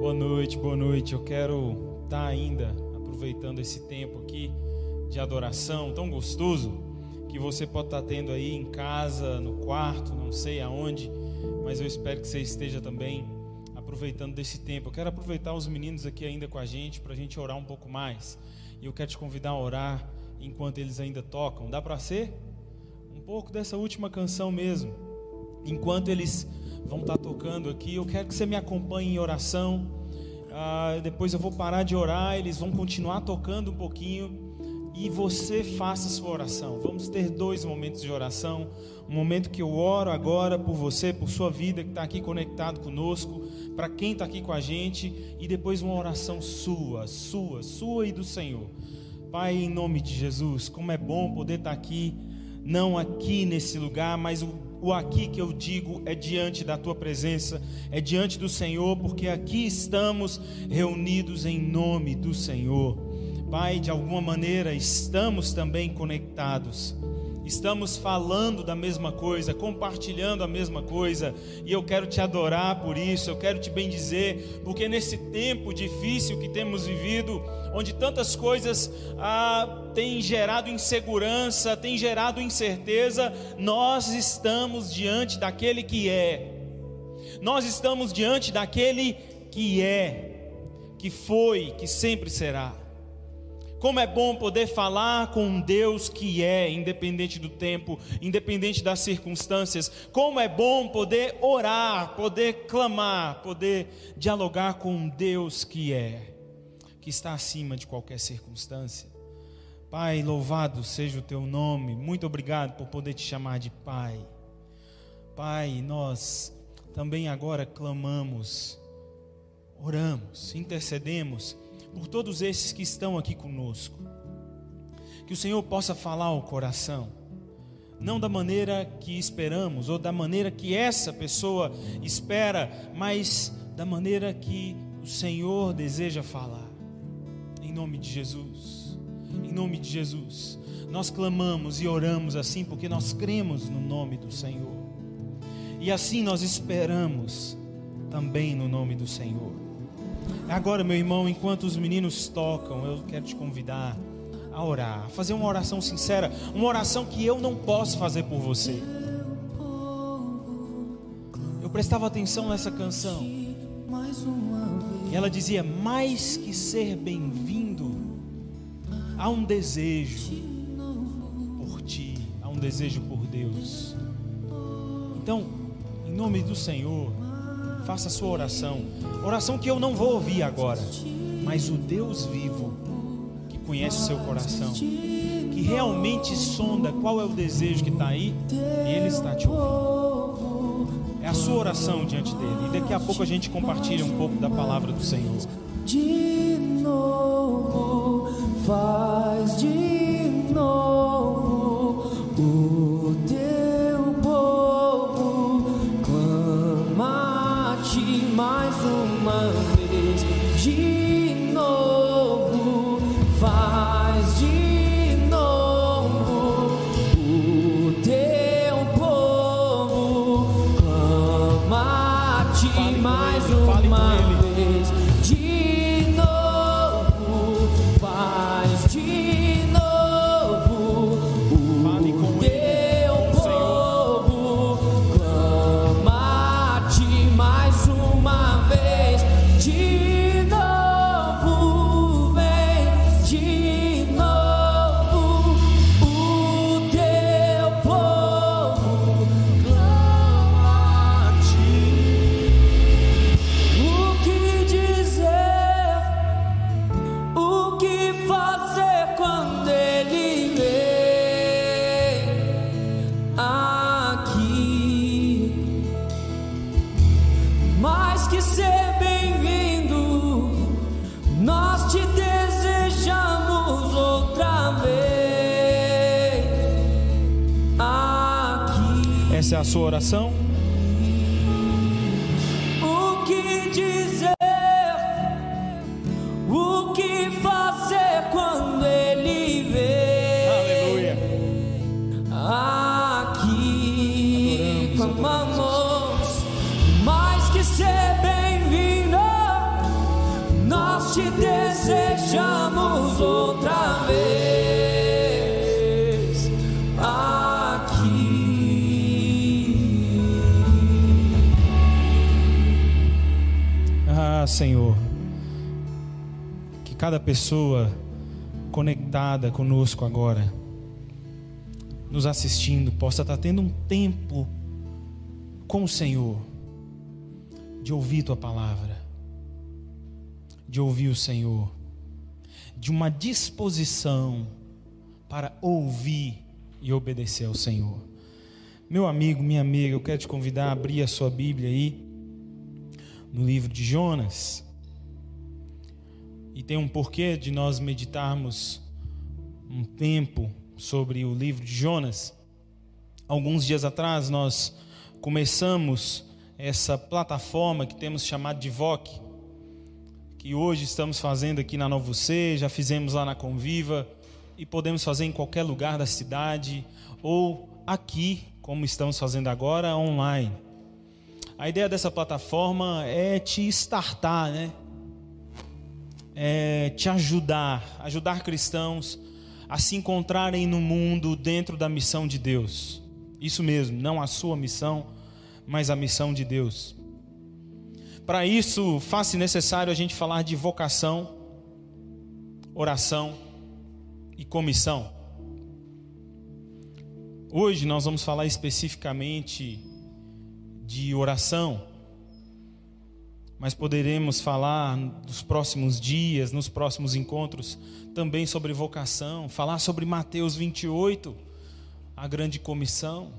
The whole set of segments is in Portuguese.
Boa noite, boa noite. Eu quero estar ainda aproveitando esse tempo aqui de adoração tão gostoso que você pode estar tendo aí em casa, no quarto, não sei aonde, mas eu espero que você esteja também aproveitando desse tempo. Eu quero aproveitar os meninos aqui ainda com a gente para a gente orar um pouco mais. E eu quero te convidar a orar enquanto eles ainda tocam. Dá para ser? Um pouco dessa última canção mesmo. Enquanto eles vão estar tocando aqui, eu quero que você me acompanhe em oração. Ah, depois eu vou parar de orar, eles vão continuar tocando um pouquinho e você faça a sua oração. Vamos ter dois momentos de oração. Um momento que eu oro agora por você, por sua vida que está aqui conectado conosco, para quem está aqui com a gente, e depois uma oração sua, sua, sua e do Senhor. Pai, em nome de Jesus, como é bom poder estar tá aqui, não aqui nesse lugar, mas o, o aqui que eu digo é diante da tua presença, é diante do Senhor, porque aqui estamos reunidos em nome do Senhor. Pai, de alguma maneira estamos também conectados. Estamos falando da mesma coisa, compartilhando a mesma coisa, e eu quero te adorar por isso, eu quero te bendizer, porque nesse tempo difícil que temos vivido, onde tantas coisas ah, têm gerado insegurança, têm gerado incerteza, nós estamos diante daquele que é, nós estamos diante daquele que é, que foi, que sempre será. Como é bom poder falar com um Deus que é, independente do tempo, independente das circunstâncias. Como é bom poder orar, poder clamar, poder dialogar com um Deus que é, que está acima de qualquer circunstância. Pai, louvado seja o teu nome. Muito obrigado por poder te chamar de Pai. Pai, nós também agora clamamos, oramos, intercedemos por todos esses que estão aqui conosco. Que o Senhor possa falar ao coração, não da maneira que esperamos ou da maneira que essa pessoa espera, mas da maneira que o Senhor deseja falar. Em nome de Jesus. Em nome de Jesus. Nós clamamos e oramos assim porque nós cremos no nome do Senhor. E assim nós esperamos também no nome do Senhor. Agora, meu irmão, enquanto os meninos tocam, eu quero te convidar a orar, a fazer uma oração sincera, uma oração que eu não posso fazer por você. Eu prestava atenção nessa canção. E ela dizia: mais que ser bem-vindo, há um desejo por ti, há um desejo por Deus. Então, em nome do Senhor, faça a sua oração. Oração que eu não vou ouvir agora, mas o Deus vivo, que conhece o seu coração, que realmente sonda qual é o desejo que está aí, ele está te ouvindo. É a sua oração diante dele. E daqui a pouco a gente compartilha um pouco da palavra do Senhor. De novo, faz de mais uma vez. Essa é a sua oração? Senhor, que cada pessoa conectada conosco agora, nos assistindo, possa estar tendo um tempo com o Senhor, de ouvir tua palavra, de ouvir o Senhor, de uma disposição para ouvir e obedecer ao Senhor. Meu amigo, minha amiga, eu quero te convidar a abrir a sua Bíblia aí, no livro de Jonas. E tem um porquê de nós meditarmos um tempo sobre o livro de Jonas. Alguns dias atrás nós começamos essa plataforma que temos chamado de VOC, que hoje estamos fazendo aqui na Novo C, já fizemos lá na Conviva e podemos fazer em qualquer lugar da cidade ou aqui, como estamos fazendo agora, online. A ideia dessa plataforma é te startar, né? É te ajudar, ajudar cristãos a se encontrarem no mundo dentro da missão de Deus. Isso mesmo, não a sua missão, mas a missão de Deus. Para isso, faz-se necessário a gente falar de vocação, oração e comissão. Hoje nós vamos falar especificamente de oração, mas poderemos falar dos próximos dias, nos próximos encontros, também sobre vocação, falar sobre Mateus 28 a grande comissão.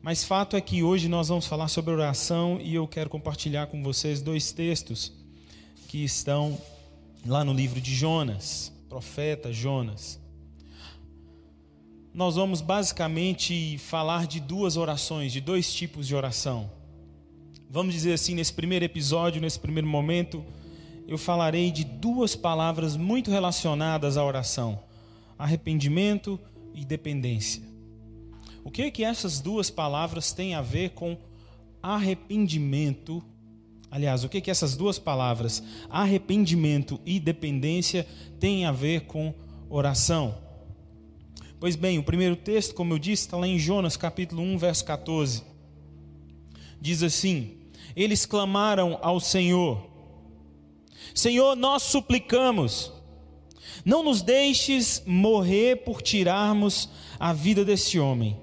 Mas fato é que hoje nós vamos falar sobre oração e eu quero compartilhar com vocês dois textos que estão lá no livro de Jonas, profeta Jonas. Nós vamos basicamente falar de duas orações, de dois tipos de oração. Vamos dizer assim, nesse primeiro episódio, nesse primeiro momento, eu falarei de duas palavras muito relacionadas à oração: arrependimento e dependência. O que é que essas duas palavras têm a ver com arrependimento? Aliás, o que é que essas duas palavras, arrependimento e dependência, têm a ver com oração? Pois bem, o primeiro texto, como eu disse, está lá em Jonas capítulo 1, verso 14. Diz assim: Eles clamaram ao Senhor: Senhor, nós suplicamos, não nos deixes morrer por tirarmos a vida desse homem.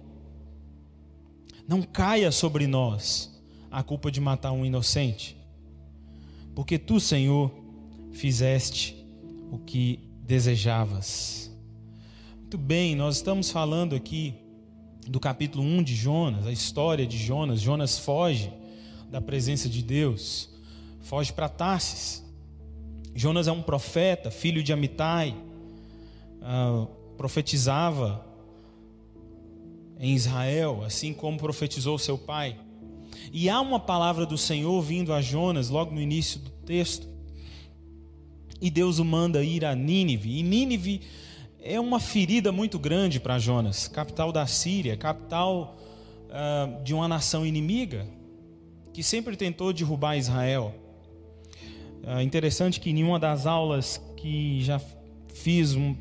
Não caia sobre nós a culpa de matar um inocente, porque tu, Senhor, fizeste o que desejavas. Muito bem, nós estamos falando aqui do capítulo 1 de Jonas, a história de Jonas. Jonas foge da presença de Deus, foge para Tarsis. Jonas é um profeta, filho de Amitai, uh, profetizava em Israel, assim como profetizou seu pai. E há uma palavra do Senhor vindo a Jonas logo no início do texto. E Deus o manda ir a Nínive. E Nínive é uma ferida muito grande para Jonas, capital da Síria, capital uh, de uma nação inimiga que sempre tentou derrubar Israel. É interessante que em uma das aulas que já fiz um,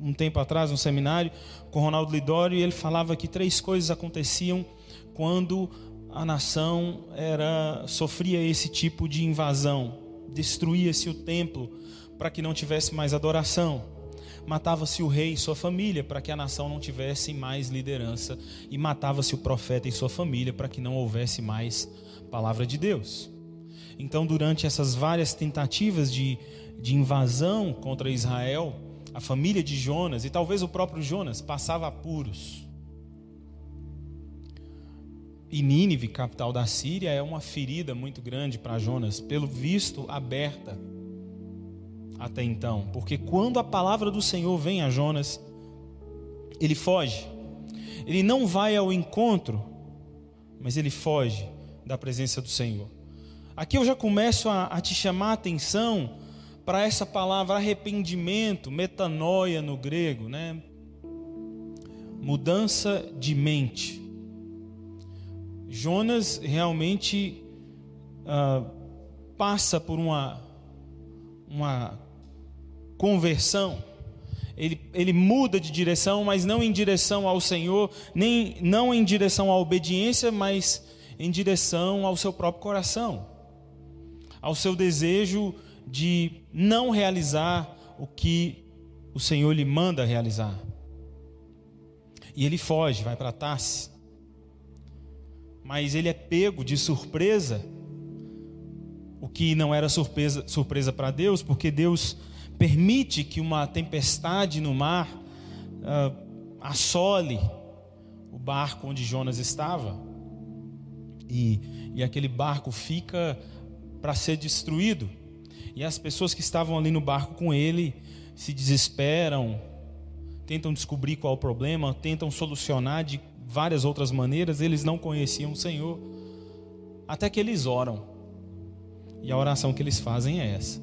um tempo atrás no seminário com Ronaldo Lidório, ele falava que três coisas aconteciam quando a nação era sofria esse tipo de invasão. Destruía-se o templo para que não tivesse mais adoração. Matava-se o rei e sua família para que a nação não tivesse mais liderança. E matava-se o profeta e sua família para que não houvesse mais palavra de Deus. Então, durante essas várias tentativas de, de invasão contra Israel, a família de Jonas e talvez o próprio Jonas passava apuros. E Nínive, capital da Síria, é uma ferida muito grande para Jonas, pelo visto aberta até então, porque quando a palavra do Senhor vem a Jonas, ele foge. Ele não vai ao encontro, mas ele foge da presença do Senhor. Aqui eu já começo a, a te chamar a atenção para essa palavra arrependimento, metanoia no grego, né? Mudança de mente. Jonas realmente uh, passa por uma, uma conversão. Ele, ele muda de direção, mas não em direção ao Senhor, nem não em direção à obediência, mas em direção ao seu próprio coração. ao seu desejo de não realizar o que o Senhor lhe manda realizar. E ele foge, vai para Tarse. Mas ele é pego de surpresa, o que não era surpresa, surpresa para Deus, porque Deus permite que uma tempestade no mar uh, assole o barco onde Jonas estava. E, e aquele barco fica para ser destruído. E as pessoas que estavam ali no barco com ele se desesperam, tentam descobrir qual é o problema, tentam solucionar de várias outras maneiras, eles não conheciam o Senhor, até que eles oram. E a oração que eles fazem é essa: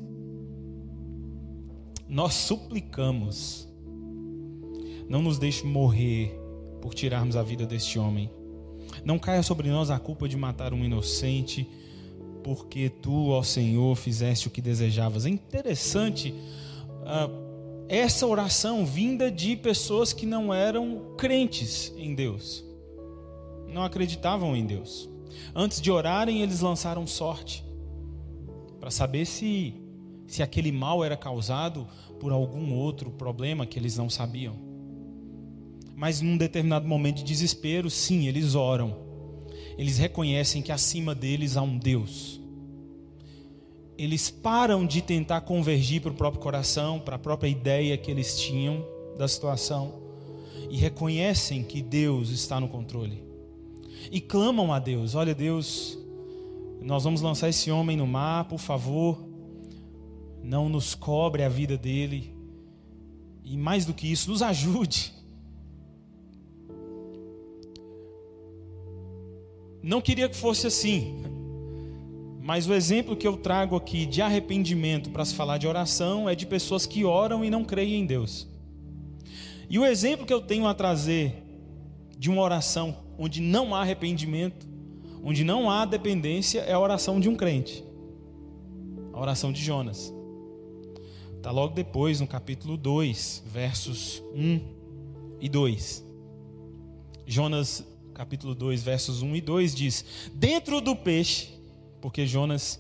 Nós suplicamos, não nos deixe morrer por tirarmos a vida deste homem. Não caia sobre nós a culpa de matar um inocente, porque tu, ó Senhor, fizeste o que desejavas. É interessante uh, essa oração vinda de pessoas que não eram crentes em Deus, não acreditavam em Deus. Antes de orarem, eles lançaram sorte para saber se, se aquele mal era causado por algum outro problema que eles não sabiam. Mas num determinado momento de desespero, sim, eles oram. Eles reconhecem que acima deles há um Deus eles param de tentar convergir para o próprio coração, para a própria ideia que eles tinham da situação e reconhecem que Deus está no controle. E clamam a Deus: Olha, Deus, nós vamos lançar esse homem no mar, por favor, não nos cobre a vida dele. E mais do que isso, nos ajude. Não queria que fosse assim, mas o exemplo que eu trago aqui de arrependimento para se falar de oração é de pessoas que oram e não creem em Deus. E o exemplo que eu tenho a trazer de uma oração onde não há arrependimento, onde não há dependência, é a oração de um crente. A oração de Jonas. Está logo depois, no capítulo 2, versos 1 e 2. Jonas, capítulo 2, versos 1 e 2 diz: Dentro do peixe porque Jonas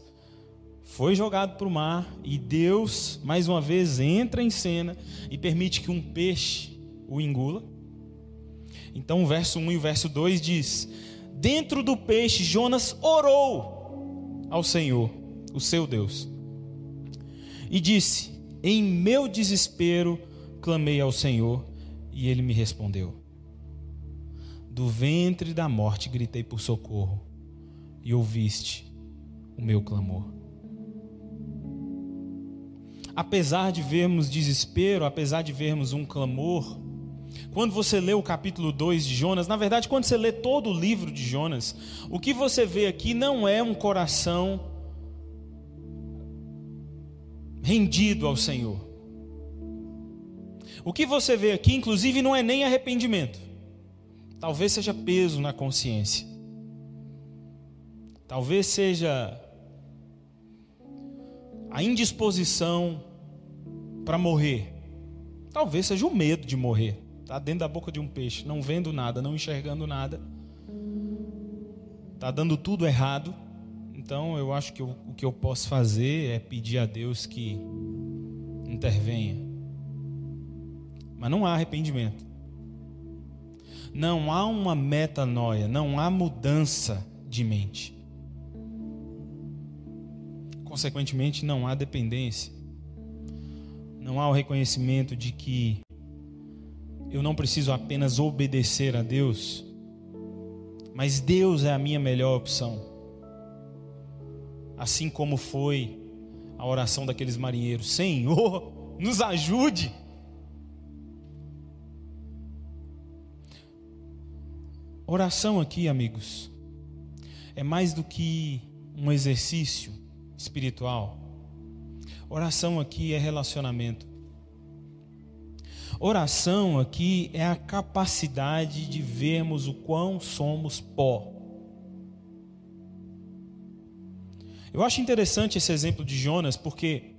foi jogado para o mar e Deus, mais uma vez, entra em cena e permite que um peixe o engula. Então, o verso 1 e o verso 2 diz: Dentro do peixe, Jonas orou ao Senhor, o seu Deus, e disse: Em meu desespero clamei ao Senhor, e ele me respondeu. Do ventre da morte gritei por socorro, e ouviste o meu clamor. Apesar de vermos desespero, apesar de vermos um clamor, quando você lê o capítulo 2 de Jonas, na verdade, quando você lê todo o livro de Jonas, o que você vê aqui não é um coração rendido ao Senhor. O que você vê aqui, inclusive, não é nem arrependimento, talvez seja peso na consciência, talvez seja a indisposição para morrer. Talvez seja o medo de morrer. Está dentro da boca de um peixe, não vendo nada, não enxergando nada. Está dando tudo errado. Então eu acho que eu, o que eu posso fazer é pedir a Deus que intervenha. Mas não há arrependimento. Não há uma metanoia, não há mudança de mente consequentemente, não há dependência. Não há o reconhecimento de que eu não preciso apenas obedecer a Deus, mas Deus é a minha melhor opção. Assim como foi a oração daqueles marinheiros: Senhor, nos ajude. Oração aqui, amigos, é mais do que um exercício espiritual. Oração aqui é relacionamento. Oração aqui é a capacidade de vermos o quão somos pó. Eu acho interessante esse exemplo de Jonas, porque,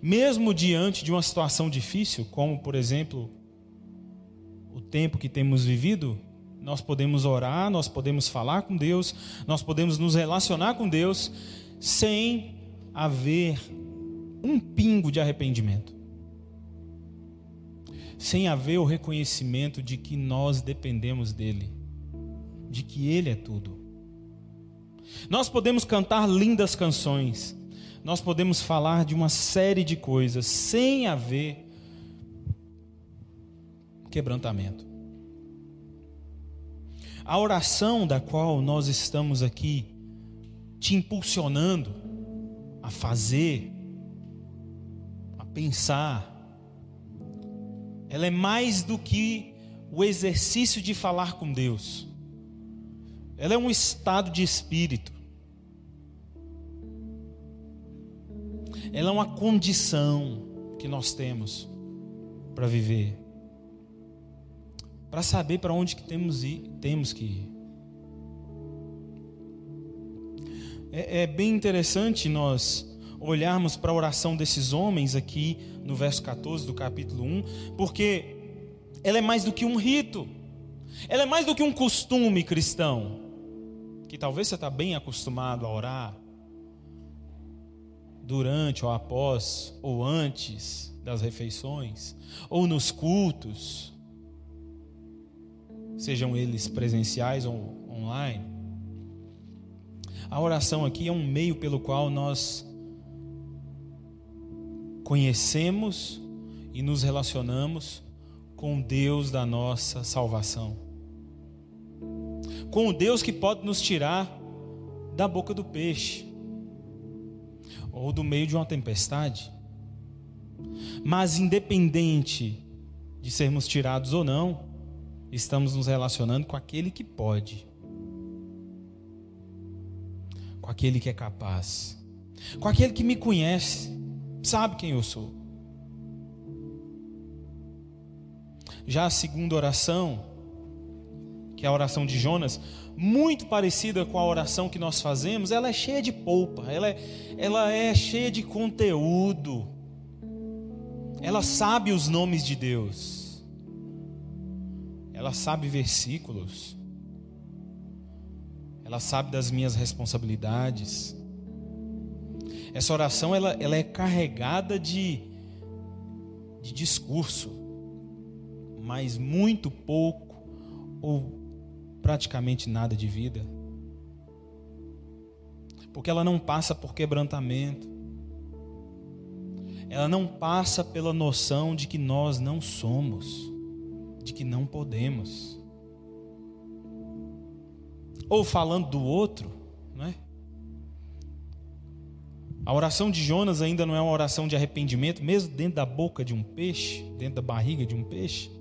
mesmo diante de uma situação difícil, como por exemplo o tempo que temos vivido, nós podemos orar, nós podemos falar com Deus, nós podemos nos relacionar com Deus sem haver um pingo de arrependimento. Sem haver o reconhecimento de que nós dependemos dele, de que ele é tudo. Nós podemos cantar lindas canções, nós podemos falar de uma série de coisas sem haver quebrantamento. A oração da qual nós estamos aqui te impulsionando a fazer, a pensar, ela é mais do que o exercício de falar com Deus. Ela é um estado de espírito. Ela é uma condição que nós temos para viver. Para saber para onde que temos, ir, temos que ir. É, é bem interessante nós olharmos para a oração desses homens aqui no verso 14 do capítulo 1, porque ela é mais do que um rito, ela é mais do que um costume cristão, que talvez você está bem acostumado a orar durante ou após ou antes das refeições, ou nos cultos, sejam eles presenciais ou online. A oração aqui é um meio pelo qual nós conhecemos e nos relacionamos com Deus da nossa salvação. Com o Deus que pode nos tirar da boca do peixe ou do meio de uma tempestade. Mas independente de sermos tirados ou não, estamos nos relacionando com aquele que pode, com aquele que é capaz, com aquele que me conhece, sabe quem eu sou. Já a segunda oração, que é a oração de Jonas, muito parecida com a oração que nós fazemos, ela é cheia de polpa, ela é, ela é cheia de conteúdo, ela sabe os nomes de Deus, ela sabe versículos, ela sabe das minhas responsabilidades. Essa oração ela, ela é carregada de, de discurso, mas muito pouco ou praticamente nada de vida. Porque ela não passa por quebrantamento. Ela não passa pela noção de que nós não somos, de que não podemos. Ou falando do outro, não é? A oração de Jonas ainda não é uma oração de arrependimento, mesmo dentro da boca de um peixe, dentro da barriga de um peixe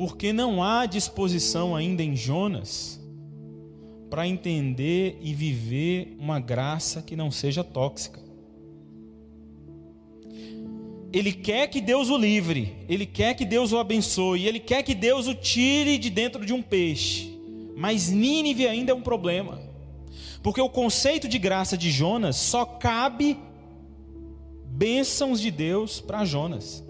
porque não há disposição ainda em Jonas para entender e viver uma graça que não seja tóxica. Ele quer que Deus o livre, ele quer que Deus o abençoe, ele quer que Deus o tire de dentro de um peixe. Mas Nínive ainda é um problema, porque o conceito de graça de Jonas só cabe bênçãos de Deus para Jonas.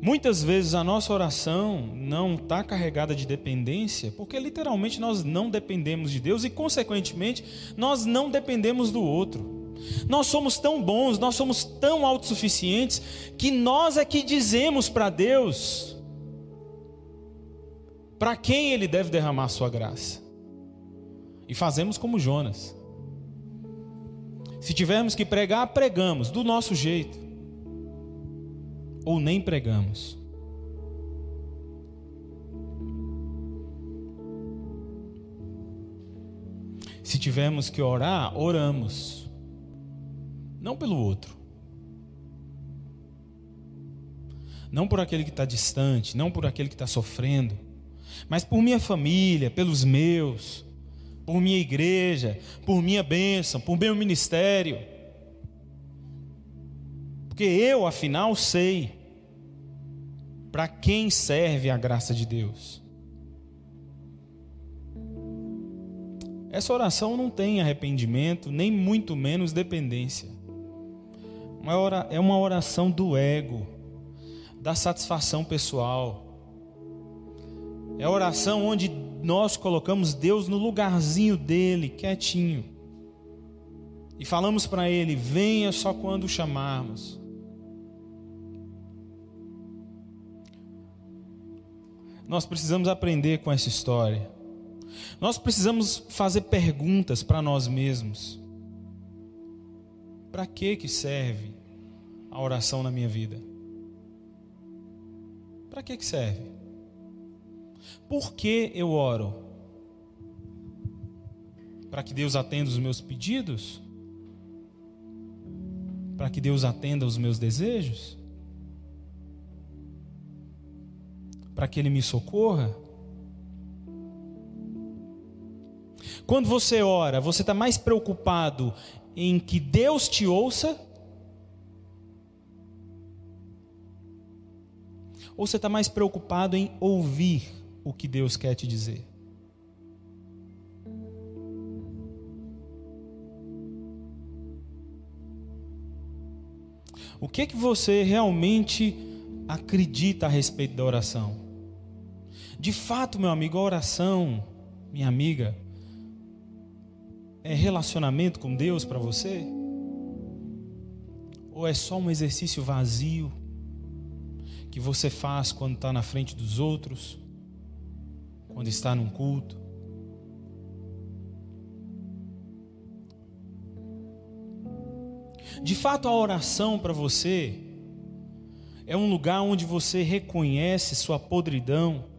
Muitas vezes a nossa oração não está carregada de dependência, porque literalmente nós não dependemos de Deus e, consequentemente, nós não dependemos do outro. Nós somos tão bons, nós somos tão autossuficientes, que nós é que dizemos para Deus para quem Ele deve derramar Sua graça. E fazemos como Jonas. Se tivermos que pregar, pregamos do nosso jeito ou nem pregamos. Se tivermos que orar, oramos. Não pelo outro. Não por aquele que está distante, não por aquele que está sofrendo, mas por minha família, pelos meus, por minha igreja, por minha bênção, por meu ministério. Porque eu, afinal, sei para quem serve a graça de Deus. Essa oração não tem arrependimento, nem muito menos dependência. É uma oração do ego, da satisfação pessoal. É a oração onde nós colocamos Deus no lugarzinho dele, quietinho. E falamos para ele: venha só quando chamarmos. Nós precisamos aprender com essa história. Nós precisamos fazer perguntas para nós mesmos. Para que que serve a oração na minha vida? Para que que serve? Por que eu oro? Para que Deus atenda os meus pedidos? Para que Deus atenda os meus desejos? Para que Ele me socorra? Quando você ora, você está mais preocupado em que Deus te ouça? Ou você está mais preocupado em ouvir o que Deus quer te dizer? O que é que você realmente acredita a respeito da oração? De fato, meu amigo, a oração, minha amiga, é relacionamento com Deus para você? Ou é só um exercício vazio que você faz quando está na frente dos outros, quando está num culto? De fato, a oração para você é um lugar onde você reconhece sua podridão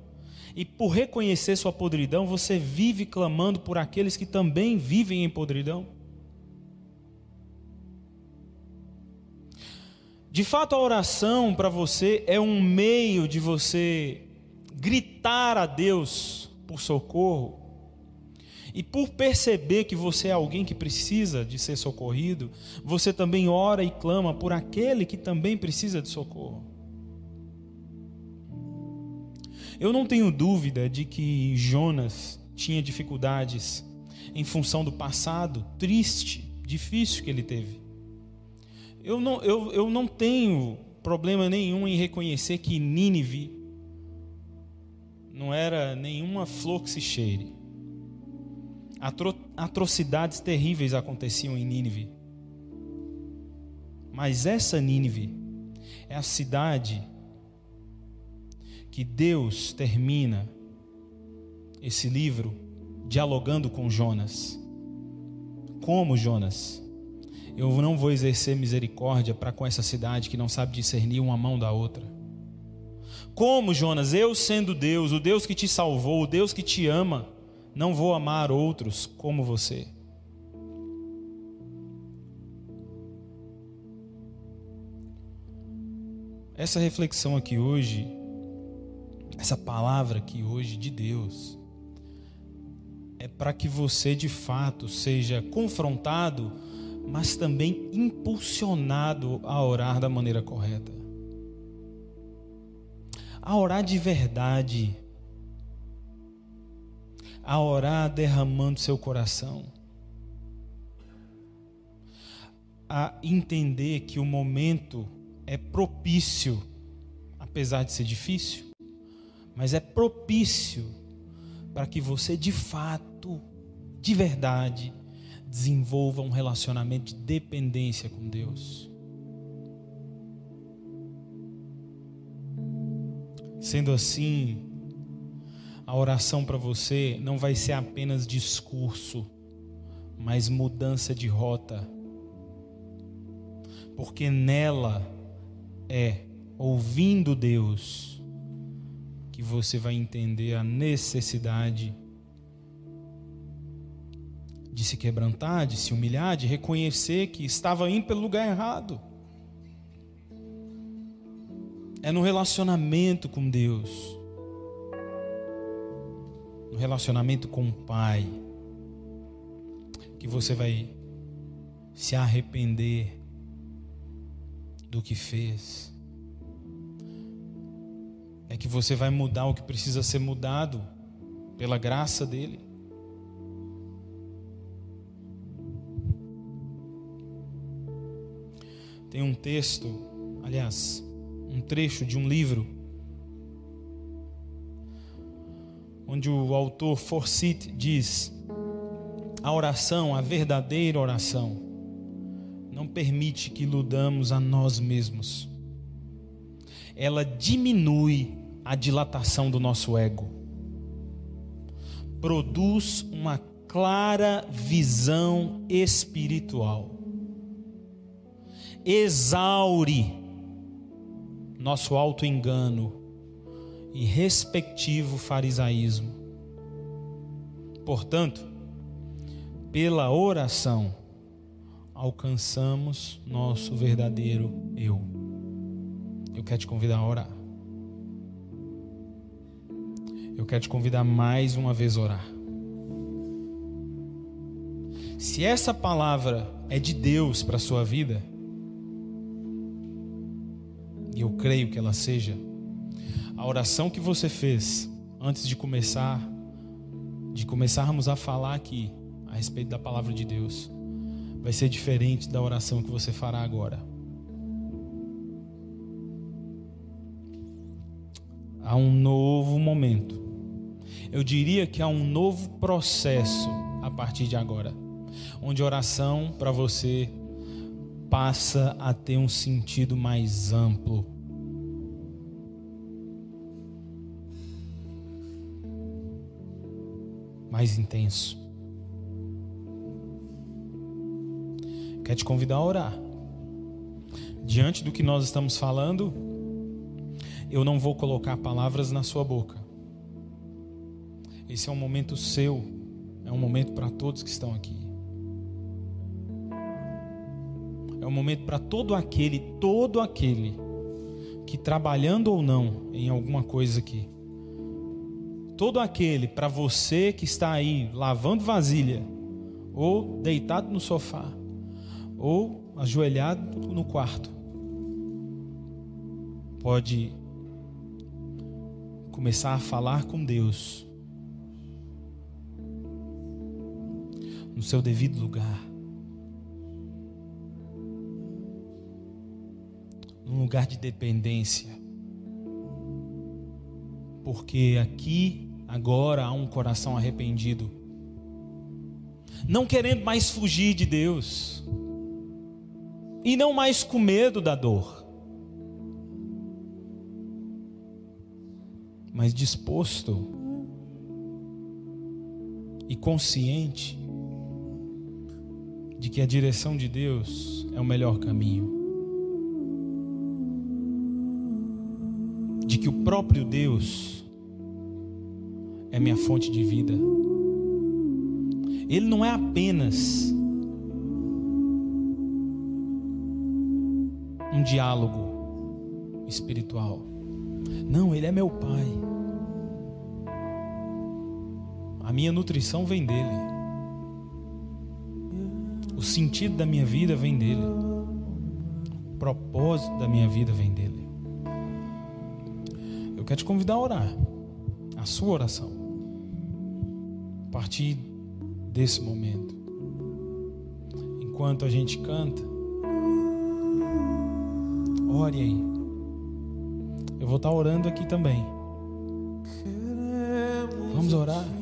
e por reconhecer sua podridão, você vive clamando por aqueles que também vivem em podridão? De fato, a oração para você é um meio de você gritar a Deus por socorro. E por perceber que você é alguém que precisa de ser socorrido, você também ora e clama por aquele que também precisa de socorro. Eu não tenho dúvida de que Jonas tinha dificuldades em função do passado triste, difícil que ele teve. Eu não, eu, eu não tenho problema nenhum em reconhecer que Nínive não era nenhuma flor que se cheire. Atro, atrocidades terríveis aconteciam em Nínive. Mas essa Nínive é a cidade que Deus termina esse livro dialogando com Jonas. Como Jonas? Eu não vou exercer misericórdia para com essa cidade que não sabe discernir uma mão da outra. Como Jonas, eu sendo Deus, o Deus que te salvou, o Deus que te ama, não vou amar outros como você. Essa reflexão aqui hoje essa palavra aqui hoje de Deus é para que você de fato seja confrontado, mas também impulsionado a orar da maneira correta. A orar de verdade. A orar derramando seu coração. A entender que o momento é propício, apesar de ser difícil mas é propício para que você de fato, de verdade, desenvolva um relacionamento de dependência com Deus. Sendo assim, a oração para você não vai ser apenas discurso, mas mudança de rota. Porque nela é ouvindo Deus que você vai entender a necessidade de se quebrantar, de se humilhar, de reconhecer que estava indo pelo lugar errado. É no relacionamento com Deus, no relacionamento com o Pai, que você vai se arrepender do que fez é que você vai mudar o que precisa ser mudado pela graça dele. Tem um texto, aliás, um trecho de um livro onde o autor Forsyth diz: a oração, a verdadeira oração, não permite que iludamos a nós mesmos. Ela diminui a dilatação do nosso ego, produz uma clara visão espiritual, exaure nosso auto-engano e respectivo farisaísmo. Portanto, pela oração, alcançamos nosso verdadeiro eu. Eu quero te convidar a orar. Eu quero te convidar mais uma vez a orar. Se essa palavra é de Deus para a sua vida, e eu creio que ela seja, a oração que você fez antes de começar, de começarmos a falar aqui a respeito da palavra de Deus, vai ser diferente da oração que você fará agora. Há um novo momento. Eu diria que há um novo processo a partir de agora, onde oração para você passa a ter um sentido mais amplo mais intenso. Quero te convidar a orar. Diante do que nós estamos falando, eu não vou colocar palavras na sua boca. Esse é um momento seu, é um momento para todos que estão aqui. É um momento para todo aquele, todo aquele que trabalhando ou não em alguma coisa aqui, todo aquele para você que está aí lavando vasilha, ou deitado no sofá, ou ajoelhado no quarto, pode começar a falar com Deus no seu devido lugar. Num lugar de dependência. Porque aqui Agora há um coração arrependido, não querendo mais fugir de Deus, e não mais com medo da dor, mas disposto e consciente de que a direção de Deus é o melhor caminho. De que o próprio Deus é minha fonte de vida. Ele não é apenas um diálogo espiritual. Não, ele é meu pai. A minha nutrição vem dele. O sentido da minha vida vem dele. O propósito da minha vida vem dele. Eu quero te convidar a orar. A sua oração a partir desse momento. Enquanto a gente canta, ore aí. Eu vou estar orando aqui também. Vamos orar.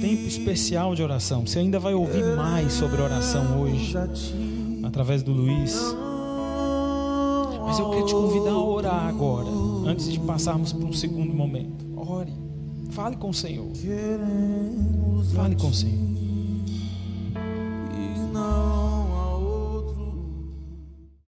Tempo especial de oração. Você ainda vai ouvir mais sobre oração hoje, através do Luiz. Mas eu quero te convidar a orar agora, antes de passarmos para um segundo momento. Ore. Fale com o Senhor. Fale com o Senhor.